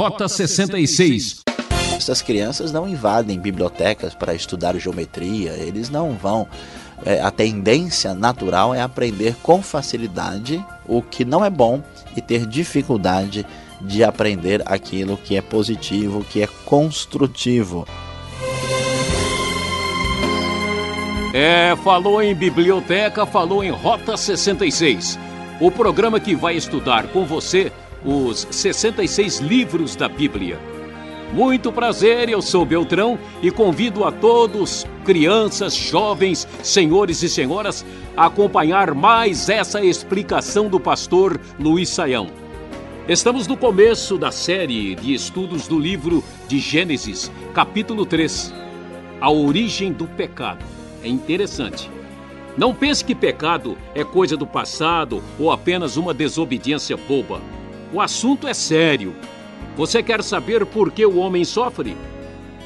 Rota 66. Essas crianças não invadem bibliotecas para estudar geometria, eles não vão. É, a tendência natural é aprender com facilidade o que não é bom e ter dificuldade de aprender aquilo que é positivo, que é construtivo. É, falou em biblioteca, falou em Rota 66. O programa que vai estudar com você os 66 livros da Bíblia. Muito prazer, eu sou Beltrão e convido a todos, crianças, jovens, senhores e senhoras, a acompanhar mais essa explicação do pastor Luiz Saião. Estamos no começo da série de estudos do livro de Gênesis, capítulo 3, A Origem do Pecado. É interessante. Não pense que pecado é coisa do passado ou apenas uma desobediência boba. O assunto é sério você quer saber por que o homem sofre?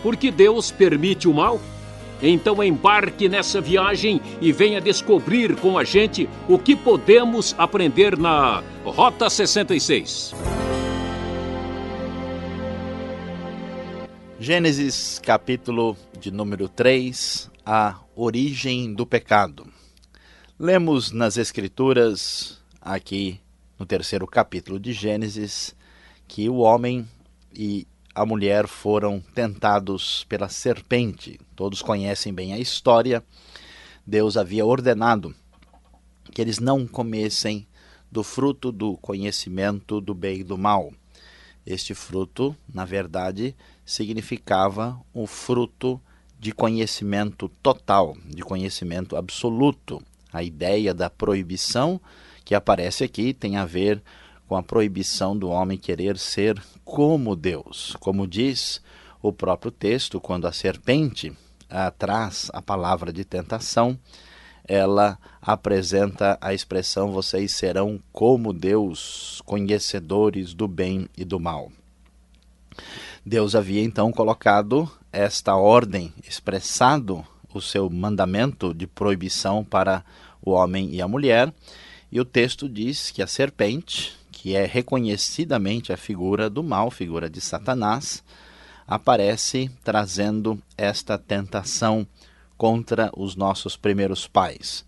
Porque Deus permite o mal? Então embarque nessa viagem e venha descobrir com a gente o que podemos aprender na Rota 66. Gênesis capítulo de número 3, a origem do pecado. Lemos nas Escrituras, aqui no terceiro capítulo de Gênesis, que o homem e a mulher foram tentados pela serpente. Todos conhecem bem a história. Deus havia ordenado que eles não comessem do fruto do conhecimento do bem e do mal. Este fruto, na verdade, significava o fruto de conhecimento total, de conhecimento absoluto. A ideia da proibição que aparece aqui tem a ver com a proibição do homem querer ser como Deus. Como diz o próprio texto, quando a serpente ah, traz a palavra de tentação, ela apresenta a expressão: vocês serão como Deus, conhecedores do bem e do mal. Deus havia então colocado esta ordem, expressado o seu mandamento de proibição para o homem e a mulher, e o texto diz que a serpente, que é reconhecidamente a figura do mal, figura de Satanás, aparece trazendo esta tentação contra os nossos primeiros pais.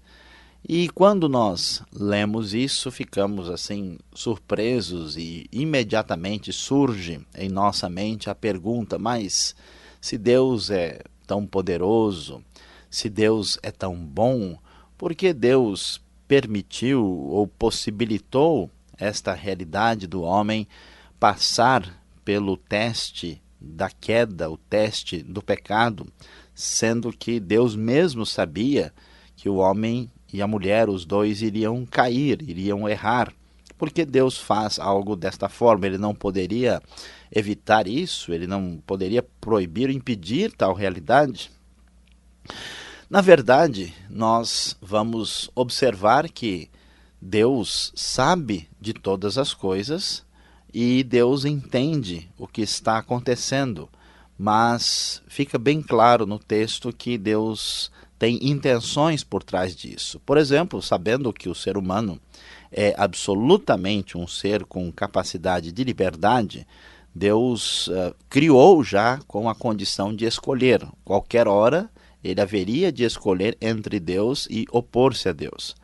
E quando nós lemos isso, ficamos assim surpresos e imediatamente surge em nossa mente a pergunta: mas se Deus é tão poderoso, se Deus é tão bom, por que Deus permitiu ou possibilitou esta realidade do homem passar pelo teste da queda, o teste do pecado, sendo que Deus mesmo sabia que o homem e a mulher, os dois, iriam cair, iriam errar. Porque Deus faz algo desta forma? Ele não poderia evitar isso? Ele não poderia proibir, impedir tal realidade? Na verdade, nós vamos observar que Deus sabe de todas as coisas e Deus entende o que está acontecendo, mas fica bem claro no texto que Deus tem intenções por trás disso. Por exemplo, sabendo que o ser humano é absolutamente um ser com capacidade de liberdade, Deus uh, criou já com a condição de escolher. Qualquer hora ele haveria de escolher entre Deus e opor-se a Deus.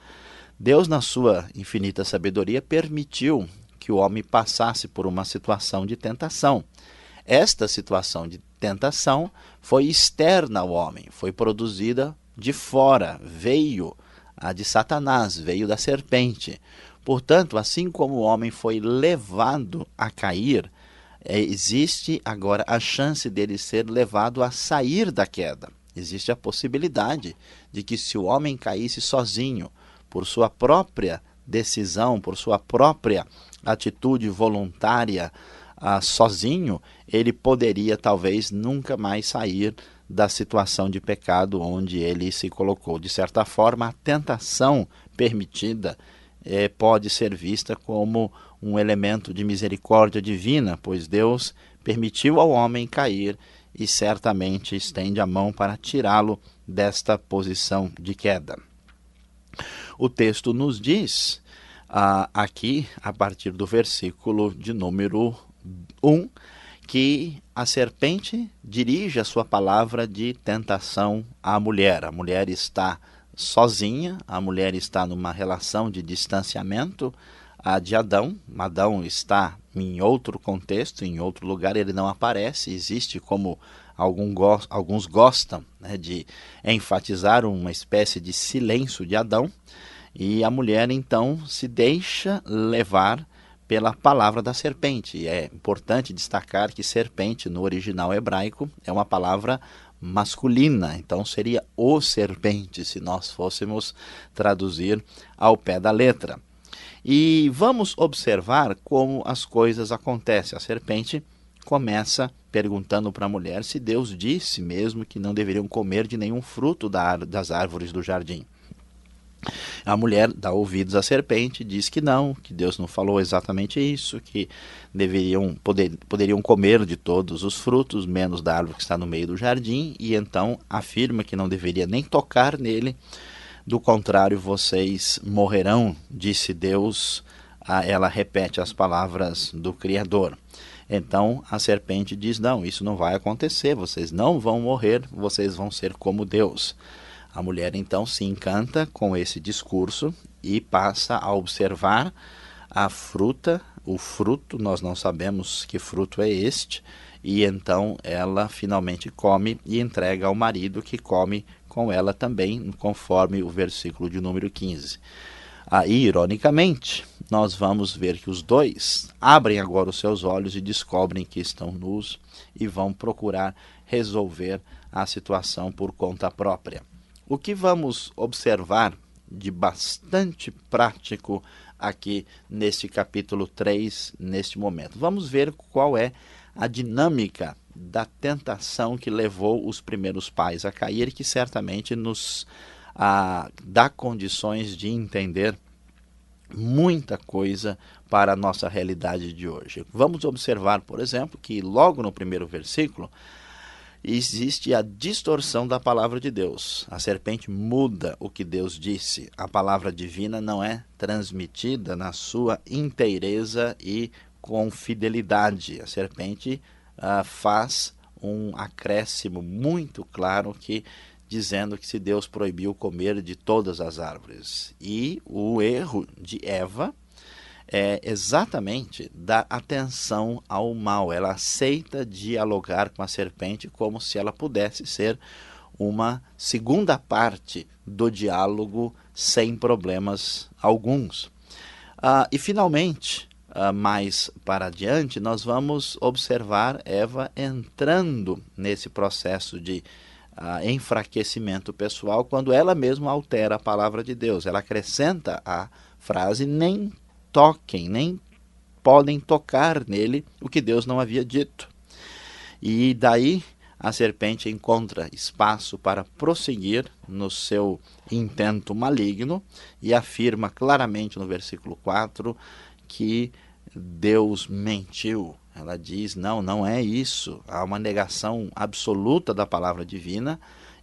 Deus, na sua infinita sabedoria, permitiu que o homem passasse por uma situação de tentação. Esta situação de tentação foi externa ao homem, foi produzida de fora, veio a de Satanás, veio da serpente. Portanto, assim como o homem foi levado a cair, é, existe agora a chance dele ser levado a sair da queda. Existe a possibilidade de que, se o homem caísse sozinho, por sua própria decisão, por sua própria atitude voluntária, ah, sozinho, ele poderia talvez nunca mais sair da situação de pecado onde ele se colocou. De certa forma, a tentação permitida eh, pode ser vista como um elemento de misericórdia divina, pois Deus permitiu ao homem cair e certamente estende a mão para tirá-lo desta posição de queda. O texto nos diz, ah, aqui, a partir do versículo de número Um, que a serpente dirige a sua palavra de tentação à mulher. A mulher está sozinha, a mulher está numa relação de distanciamento a de Adão. Adão está em outro contexto, em outro lugar, ele não aparece, existe como algum go alguns gostam né, de enfatizar uma espécie de silêncio de Adão. E a mulher então se deixa levar pela palavra da serpente. E é importante destacar que serpente no original hebraico é uma palavra masculina, então seria o serpente se nós fôssemos traduzir ao pé da letra. E vamos observar como as coisas acontecem. A serpente começa perguntando para a mulher se Deus disse mesmo que não deveriam comer de nenhum fruto das árvores do jardim. A mulher dá ouvidos à serpente, diz que não, que Deus não falou exatamente isso, que deveriam poder, poderiam comer de todos os frutos, menos da árvore que está no meio do jardim, e então afirma que não deveria nem tocar nele, do contrário, vocês morrerão, disse Deus. Ela repete as palavras do Criador. Então a serpente diz: Não, isso não vai acontecer, vocês não vão morrer, vocês vão ser como Deus. A mulher então se encanta com esse discurso e passa a observar a fruta, o fruto, nós não sabemos que fruto é este, e então ela finalmente come e entrega ao marido que come com ela também, conforme o versículo de número 15. Aí, ironicamente, nós vamos ver que os dois abrem agora os seus olhos e descobrem que estão nus e vão procurar resolver a situação por conta própria. O que vamos observar de bastante prático aqui neste capítulo 3, neste momento? Vamos ver qual é a dinâmica da tentação que levou os primeiros pais a cair, que certamente nos ah, dá condições de entender muita coisa para a nossa realidade de hoje. Vamos observar, por exemplo, que logo no primeiro versículo existe a distorção da palavra de Deus. A serpente muda o que Deus disse. A palavra divina não é transmitida na sua inteireza e com fidelidade. A serpente uh, faz um acréscimo muito claro que dizendo que se Deus proibiu comer de todas as árvores. E o erro de Eva é exatamente dar atenção ao mal. Ela aceita dialogar com a serpente como se ela pudesse ser uma segunda parte do diálogo sem problemas alguns. Ah, e finalmente, ah, mais para adiante, nós vamos observar Eva entrando nesse processo de ah, enfraquecimento pessoal quando ela mesma altera a palavra de Deus. Ela acrescenta a frase: nem toquem, nem podem tocar nele o que Deus não havia dito. E daí a serpente encontra espaço para prosseguir no seu intento maligno e afirma claramente no versículo 4 que Deus mentiu. Ela diz: não, não é isso. Há uma negação absoluta da palavra divina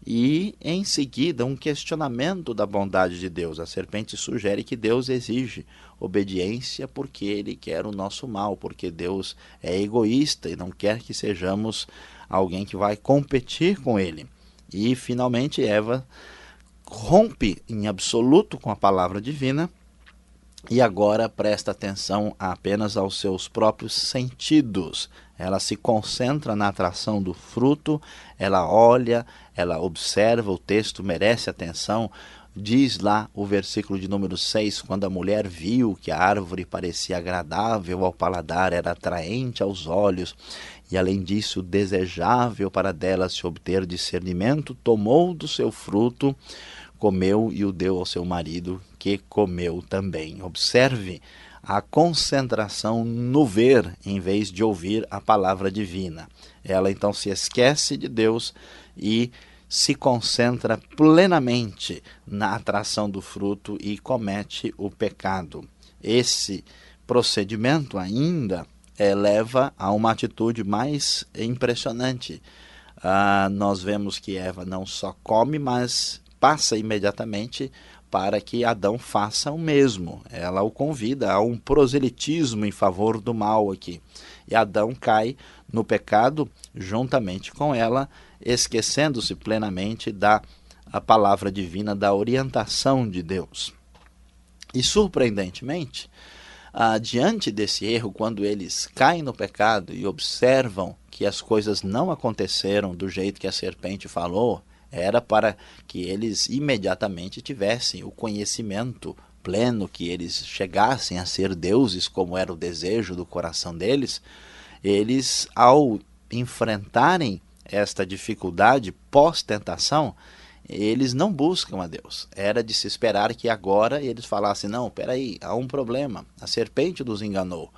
e, em seguida, um questionamento da bondade de Deus. A serpente sugere que Deus exige obediência porque ele quer o nosso mal, porque Deus é egoísta e não quer que sejamos alguém que vai competir com ele. E, finalmente, Eva rompe em absoluto com a palavra divina e agora presta atenção apenas aos seus próprios sentidos. Ela se concentra na atração do fruto, ela olha, ela observa, o texto merece atenção. Diz lá o versículo de número 6: quando a mulher viu que a árvore parecia agradável ao paladar, era atraente aos olhos, e além disso desejável para dela se obter discernimento, tomou do seu fruto comeu e o deu ao seu marido, que comeu também. Observe a concentração no ver em vez de ouvir a palavra divina. Ela então se esquece de Deus e se concentra plenamente na atração do fruto e comete o pecado. Esse procedimento ainda é, leva a uma atitude mais impressionante. Ah, nós vemos que Eva não só come, mas passa imediatamente para que Adão faça o mesmo. Ela o convida a um proselitismo em favor do mal aqui. E Adão cai no pecado juntamente com ela, esquecendo-se plenamente da palavra divina, da orientação de Deus. E surpreendentemente, ah, diante desse erro, quando eles caem no pecado e observam que as coisas não aconteceram do jeito que a serpente falou, era para que eles imediatamente tivessem o conhecimento pleno, que eles chegassem a ser deuses, como era o desejo do coração deles. Eles, ao enfrentarem esta dificuldade pós-tentação, eles não buscam a Deus. Era de se esperar que agora eles falassem: não, peraí, há um problema, a serpente nos enganou.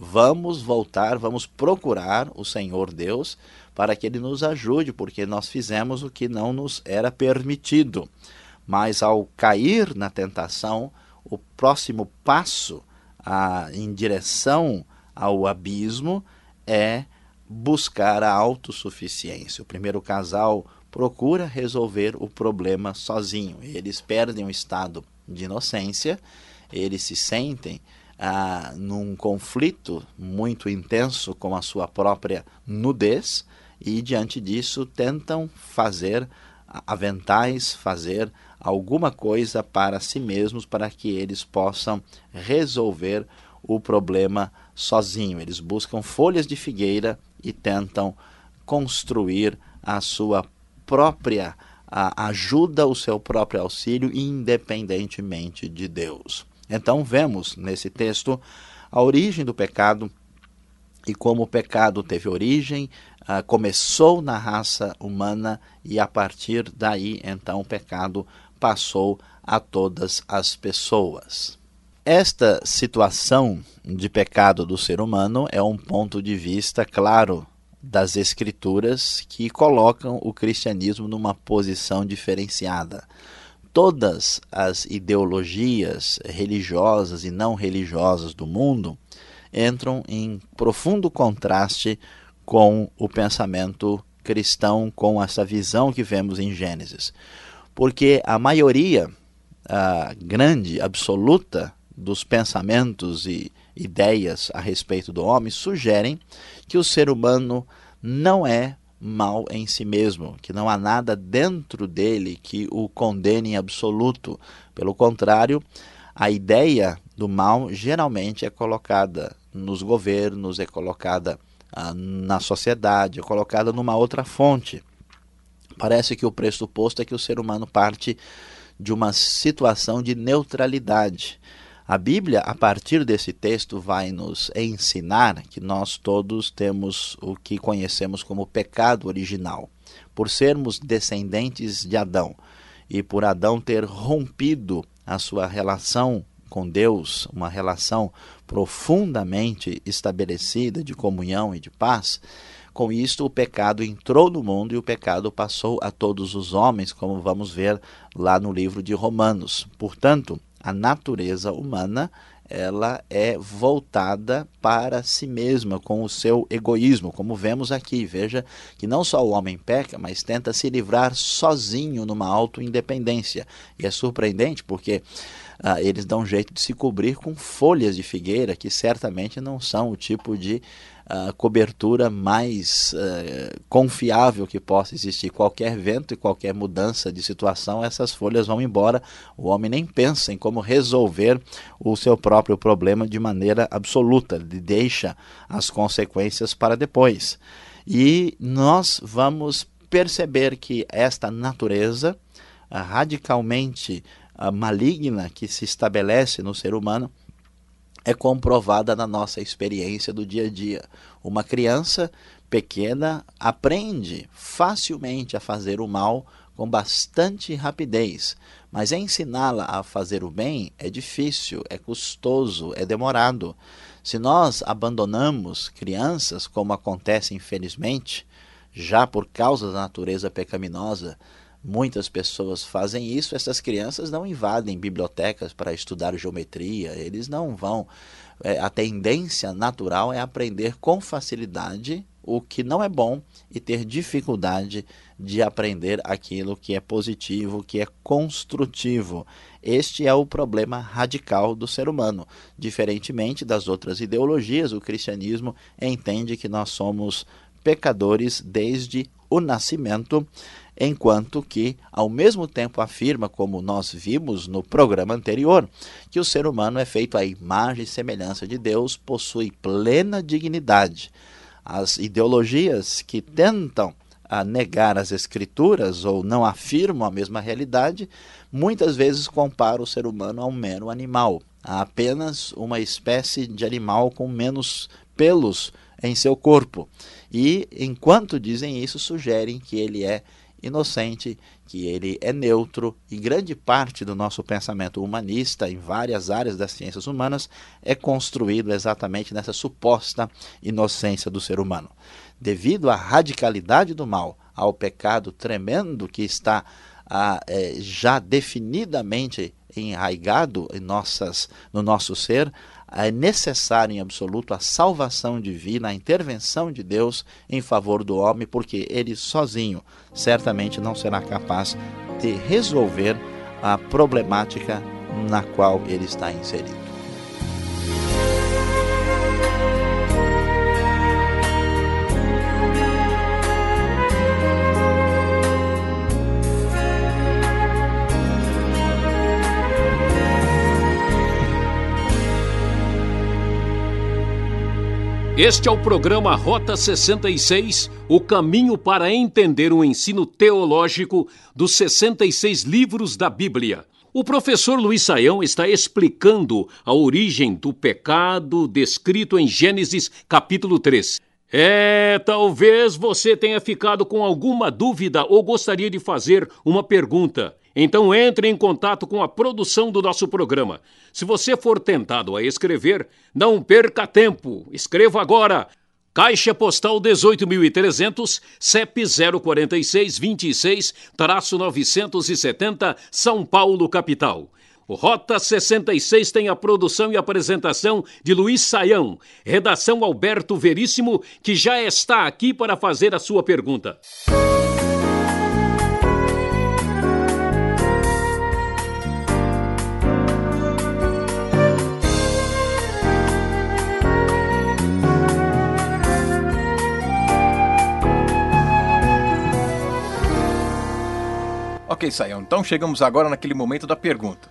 Vamos voltar, vamos procurar o Senhor Deus para que ele nos ajude, porque nós fizemos o que não nos era permitido. Mas ao cair na tentação, o próximo passo a, em direção ao abismo é buscar a autossuficiência. O primeiro casal procura resolver o problema sozinho. Eles perdem o estado de inocência, eles se sentem ah, num conflito muito intenso com a sua própria nudez e, diante disso, tentam fazer aventais, fazer alguma coisa para si mesmos para que eles possam resolver o problema sozinho. Eles buscam folhas de figueira e tentam construir a sua própria ajuda, o seu próprio auxílio, independentemente de Deus. Então, vemos nesse texto a origem do pecado e como o pecado teve origem, uh, começou na raça humana e a partir daí, então, o pecado passou a todas as pessoas. Esta situação de pecado do ser humano é um ponto de vista claro das Escrituras que colocam o cristianismo numa posição diferenciada. Todas as ideologias religiosas e não religiosas do mundo entram em profundo contraste com o pensamento cristão, com essa visão que vemos em Gênesis. Porque a maioria, a grande, absoluta dos pensamentos e ideias a respeito do homem sugerem que o ser humano não é mal em si mesmo, que não há nada dentro dele que o condene em absoluto. Pelo contrário, a ideia do mal geralmente é colocada nos governos, é colocada na sociedade, é colocada numa outra fonte. Parece que o pressuposto é que o ser humano parte de uma situação de neutralidade. A Bíblia, a partir desse texto, vai nos ensinar que nós todos temos o que conhecemos como pecado original. Por sermos descendentes de Adão e por Adão ter rompido a sua relação com Deus, uma relação profundamente estabelecida de comunhão e de paz, com isto o pecado entrou no mundo e o pecado passou a todos os homens, como vamos ver lá no livro de Romanos. Portanto, a natureza humana ela é voltada para si mesma, com o seu egoísmo, como vemos aqui. Veja que não só o homem peca, mas tenta se livrar sozinho numa auto-independência. E é surpreendente porque ah, eles dão jeito de se cobrir com folhas de figueira, que certamente não são o tipo de a cobertura mais uh, confiável que possa existir. Qualquer vento e qualquer mudança de situação, essas folhas vão embora. O homem nem pensa em como resolver o seu próprio problema de maneira absoluta, ele deixa as consequências para depois. E nós vamos perceber que esta natureza uh, radicalmente uh, maligna que se estabelece no ser humano é comprovada na nossa experiência do dia a dia. Uma criança pequena aprende facilmente a fazer o mal com bastante rapidez, mas ensiná-la a fazer o bem é difícil, é custoso, é demorado. Se nós abandonamos crianças, como acontece infelizmente, já por causa da natureza pecaminosa, Muitas pessoas fazem isso, essas crianças não invadem bibliotecas para estudar geometria, eles não vão. É, a tendência natural é aprender com facilidade o que não é bom e ter dificuldade de aprender aquilo que é positivo, que é construtivo. Este é o problema radical do ser humano. Diferentemente das outras ideologias, o cristianismo entende que nós somos pecadores desde o nascimento, enquanto que, ao mesmo tempo, afirma, como nós vimos no programa anterior, que o ser humano é feito à imagem e semelhança de Deus, possui plena dignidade. As ideologias que tentam a negar as escrituras ou não afirmam a mesma realidade, muitas vezes comparam o ser humano a um mero animal, a apenas uma espécie de animal com menos pelos em seu corpo. E enquanto dizem isso, sugerem que ele é inocente, que ele é neutro e grande parte do nosso pensamento humanista em várias áreas das ciências humanas é construído exatamente nessa suposta inocência do ser humano. Devido à radicalidade do mal, ao pecado tremendo que está é, já definidamente enraigado em nossas, no nosso ser, é necessário em absoluto a salvação divina, a intervenção de Deus em favor do homem, porque ele sozinho certamente não será capaz de resolver a problemática na qual ele está inserido. Este é o programa Rota 66, o caminho para entender o ensino teológico dos 66 livros da Bíblia. O professor Luiz Saião está explicando a origem do pecado descrito em Gênesis capítulo 3. É, talvez você tenha ficado com alguma dúvida ou gostaria de fazer uma pergunta. Então entre em contato com a produção do nosso programa. Se você for tentado a escrever, não perca tempo. Escreva agora. Caixa Postal 18.300, CEP 046 26-970, São Paulo, capital. Rota 66 tem a produção e apresentação de Luiz Saião, redação Alberto Veríssimo, que já está aqui para fazer a sua pergunta. Ok, Saião, então chegamos agora naquele momento da pergunta.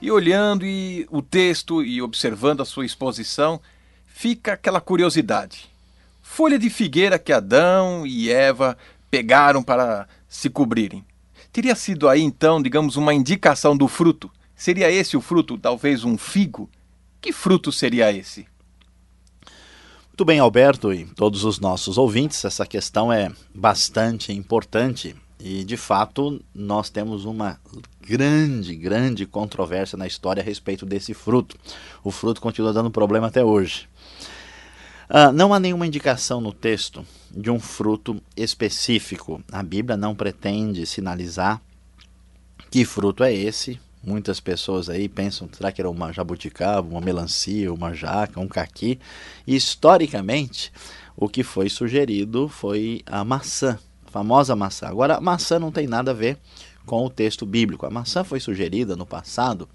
E olhando e o texto e observando a sua exposição, fica aquela curiosidade. Folha de figueira que Adão e Eva pegaram para se cobrirem. Teria sido aí então, digamos, uma indicação do fruto? Seria esse o fruto, talvez um figo? Que fruto seria esse? Muito bem, Alberto e todos os nossos ouvintes, essa questão é bastante importante e de fato, nós temos uma grande, grande controvérsia na história a respeito desse fruto. O fruto continua dando problema até hoje. Uh, não há nenhuma indicação no texto de um fruto específico. A Bíblia não pretende sinalizar que fruto é esse. Muitas pessoas aí pensam, será que era uma jabuticaba, uma melancia, uma jaca, um caqui? E, historicamente, o que foi sugerido foi a maçã famosa maçã. Agora, maçã não tem nada a ver com o texto bíblico. A maçã foi sugerida no passado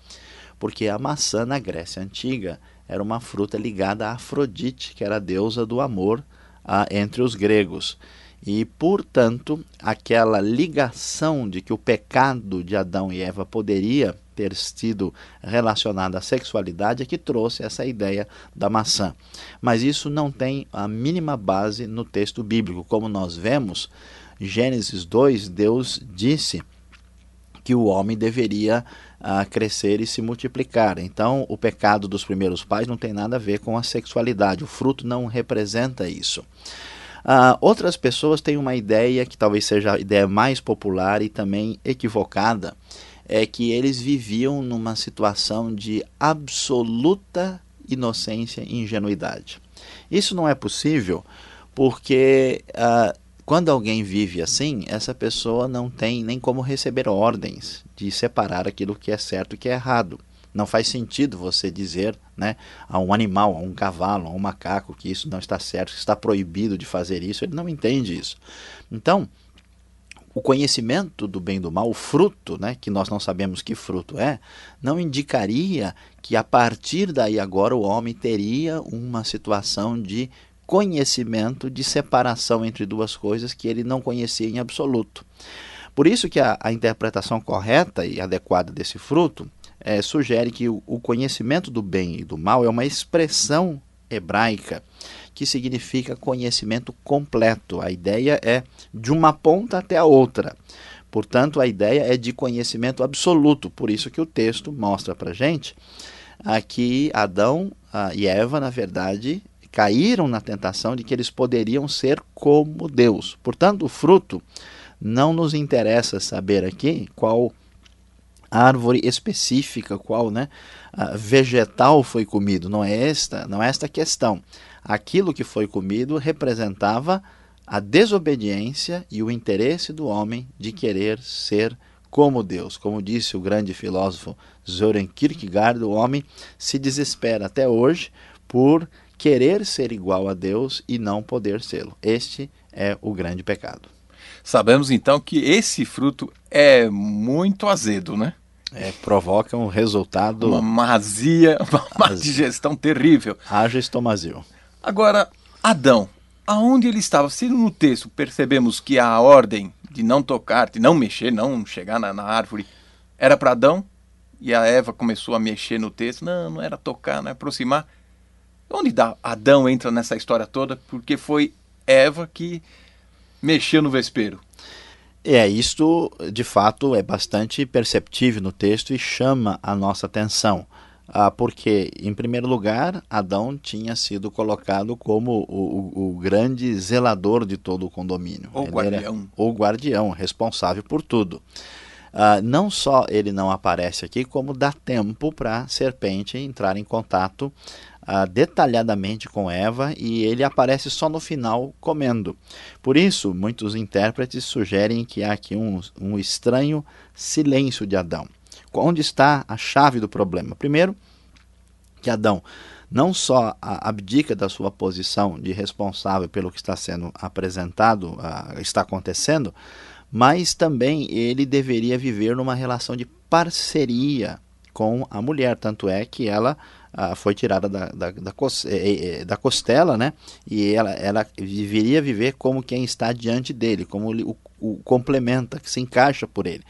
porque a maçã na Grécia Antiga era uma fruta ligada a Afrodite, que era a deusa do amor a, entre os gregos. E, portanto, aquela ligação de que o pecado de Adão e Eva poderia ter sido relacionado à sexualidade é que trouxe essa ideia da maçã. Mas isso não tem a mínima base no texto bíblico. Como nós vemos, Gênesis 2, Deus disse que o homem deveria uh, crescer e se multiplicar. Então, o pecado dos primeiros pais não tem nada a ver com a sexualidade. O fruto não representa isso. Uh, outras pessoas têm uma ideia que talvez seja a ideia mais popular e também equivocada, é que eles viviam numa situação de absoluta inocência e ingenuidade. Isso não é possível porque uh, quando alguém vive assim, essa pessoa não tem nem como receber ordens de separar aquilo que é certo e que é errado. Não faz sentido você dizer né, a um animal, a um cavalo, a um macaco que isso não está certo, que está proibido de fazer isso. Ele não entende isso. Então, o conhecimento do bem e do mal, o fruto, né, que nós não sabemos que fruto é, não indicaria que a partir daí agora o homem teria uma situação de conhecimento, de separação entre duas coisas que ele não conhecia em absoluto. Por isso que a, a interpretação correta e adequada desse fruto é, sugere que o, o conhecimento do bem e do mal é uma expressão hebraica que significa conhecimento completo. A ideia é de uma ponta até a outra. Portanto, a ideia é de conhecimento absoluto. Por isso que o texto mostra para gente que Adão e Eva, na verdade, caíram na tentação de que eles poderiam ser como Deus. Portanto, o fruto não nos interessa saber aqui qual árvore específica, qual né, vegetal foi comido. Não é esta, não é esta questão aquilo que foi comido representava a desobediência e o interesse do homem de querer ser como Deus. Como disse o grande filósofo Søren Kierkegaard, o homem se desespera até hoje por querer ser igual a Deus e não poder sê-lo. Este é o grande pecado. Sabemos então que esse fruto é muito azedo, né? É, provoca um resultado. Uma mazia, uma digestão terrível. Haja estomazil. Agora, Adão, aonde ele estava? Se no texto percebemos que a ordem de não tocar, de não mexer, não chegar na, na árvore, era para Adão, e a Eva começou a mexer no texto, não, não era tocar, não é aproximar. Onde Adão entra nessa história toda? Porque foi Eva que mexeu no vespeiro. É, isto de fato é bastante perceptível no texto e chama a nossa atenção. Ah, porque, em primeiro lugar, Adão tinha sido colocado como o, o, o grande zelador de todo o condomínio. O guardião. o guardião, responsável por tudo. Ah, não só ele não aparece aqui, como dá tempo para a serpente entrar em contato ah, detalhadamente com Eva e ele aparece só no final comendo. Por isso, muitos intérpretes sugerem que há aqui um, um estranho silêncio de Adão. Onde está a chave do problema? Primeiro, que Adão não só abdica da sua posição de responsável pelo que está sendo apresentado, está acontecendo, mas também ele deveria viver numa relação de parceria com a mulher. Tanto é que ela foi tirada da, da, da, da, costela, né? E ela, ela deveria viver como quem está diante dele, como o, o complementa, que se encaixa por ele.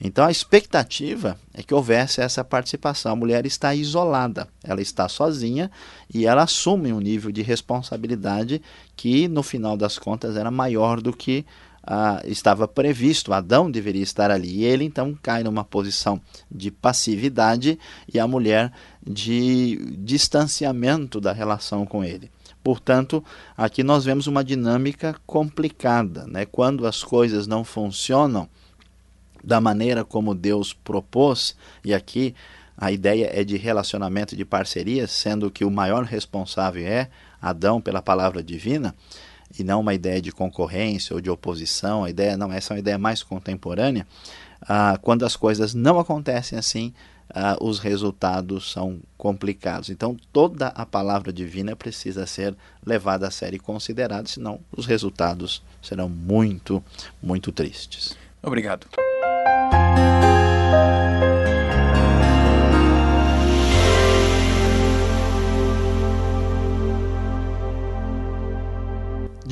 Então a expectativa é que houvesse essa participação. A mulher está isolada, ela está sozinha e ela assume um nível de responsabilidade que, no final das contas, era maior do que ah, estava previsto. Adão deveria estar ali. E ele então cai numa posição de passividade e a mulher de distanciamento da relação com ele. Portanto, aqui nós vemos uma dinâmica complicada. Né? Quando as coisas não funcionam da maneira como Deus propôs, e aqui a ideia é de relacionamento de parceria, sendo que o maior responsável é Adão pela palavra divina, e não uma ideia de concorrência ou de oposição, a ideia não, essa é uma ideia mais contemporânea. Ah, quando as coisas não acontecem assim, ah, os resultados são complicados. Então, toda a palavra divina precisa ser levada a sério e considerada, senão os resultados serão muito, muito tristes. Obrigado.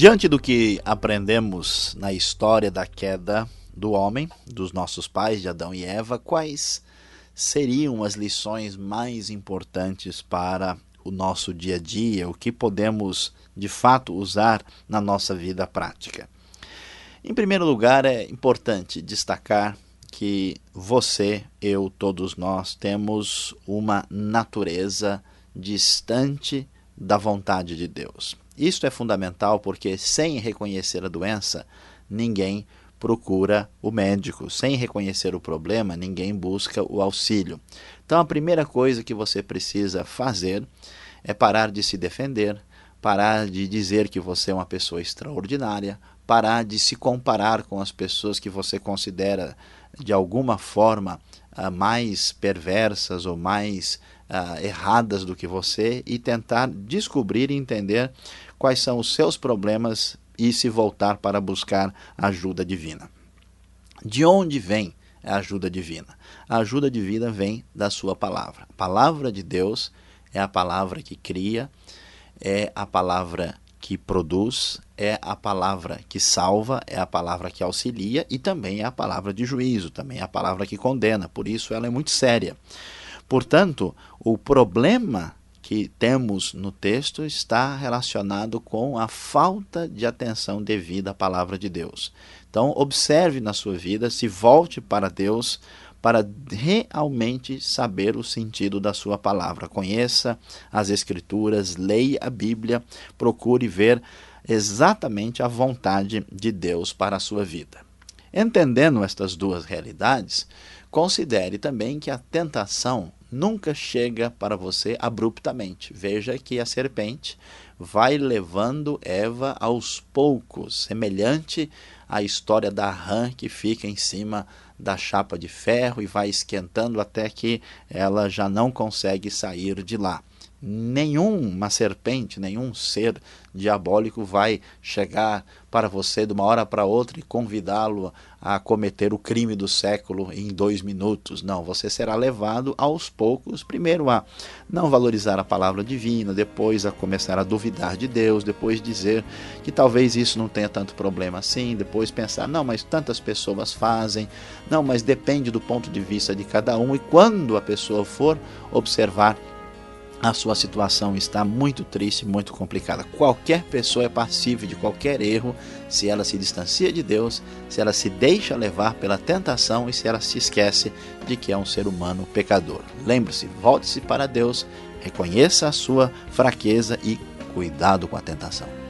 Diante do que aprendemos na história da queda do homem, dos nossos pais, de Adão e Eva, quais seriam as lições mais importantes para o nosso dia a dia? O que podemos de fato usar na nossa vida prática? Em primeiro lugar, é importante destacar que você, eu, todos nós temos uma natureza distante da vontade de Deus. Isto é fundamental porque, sem reconhecer a doença, ninguém procura o médico. Sem reconhecer o problema, ninguém busca o auxílio. Então, a primeira coisa que você precisa fazer é parar de se defender, parar de dizer que você é uma pessoa extraordinária, parar de se comparar com as pessoas que você considera de alguma forma uh, mais perversas ou mais uh, erradas do que você e tentar descobrir e entender quais são os seus problemas e se voltar para buscar ajuda divina. De onde vem a ajuda divina? A ajuda divina vem da sua palavra. A palavra de Deus é a palavra que cria, é a palavra que produz, é a palavra que salva, é a palavra que auxilia e também é a palavra de juízo, também é a palavra que condena. Por isso ela é muito séria. Portanto, o problema que temos no texto está relacionado com a falta de atenção devida à palavra de Deus. Então, observe na sua vida, se volte para Deus para realmente saber o sentido da sua palavra. Conheça as Escrituras, leia a Bíblia, procure ver exatamente a vontade de Deus para a sua vida. Entendendo estas duas realidades, considere também que a tentação nunca chega para você abruptamente. Veja que a serpente vai levando Eva aos poucos, semelhante à história da rã que fica em cima da chapa de ferro e vai esquentando até que ela já não consegue sair de lá nenhuma serpente, nenhum ser diabólico vai chegar para você de uma hora para outra e convidá-lo a cometer o crime do século em dois minutos. Não, você será levado aos poucos, primeiro a não valorizar a palavra divina, depois a começar a duvidar de Deus, depois dizer que talvez isso não tenha tanto problema assim, depois pensar, não, mas tantas pessoas fazem, não, mas depende do ponto de vista de cada um, e quando a pessoa for observar a sua situação está muito triste, muito complicada. Qualquer pessoa é passível de qualquer erro se ela se distancia de Deus, se ela se deixa levar pela tentação e se ela se esquece de que é um ser humano pecador. Lembre-se, volte-se para Deus, reconheça a sua fraqueza e cuidado com a tentação.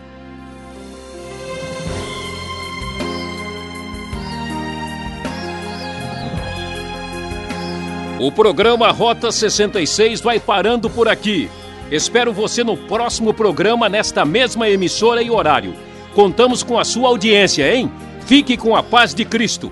O programa Rota 66 vai parando por aqui. Espero você no próximo programa nesta mesma emissora e horário. Contamos com a sua audiência, hein? Fique com a paz de Cristo.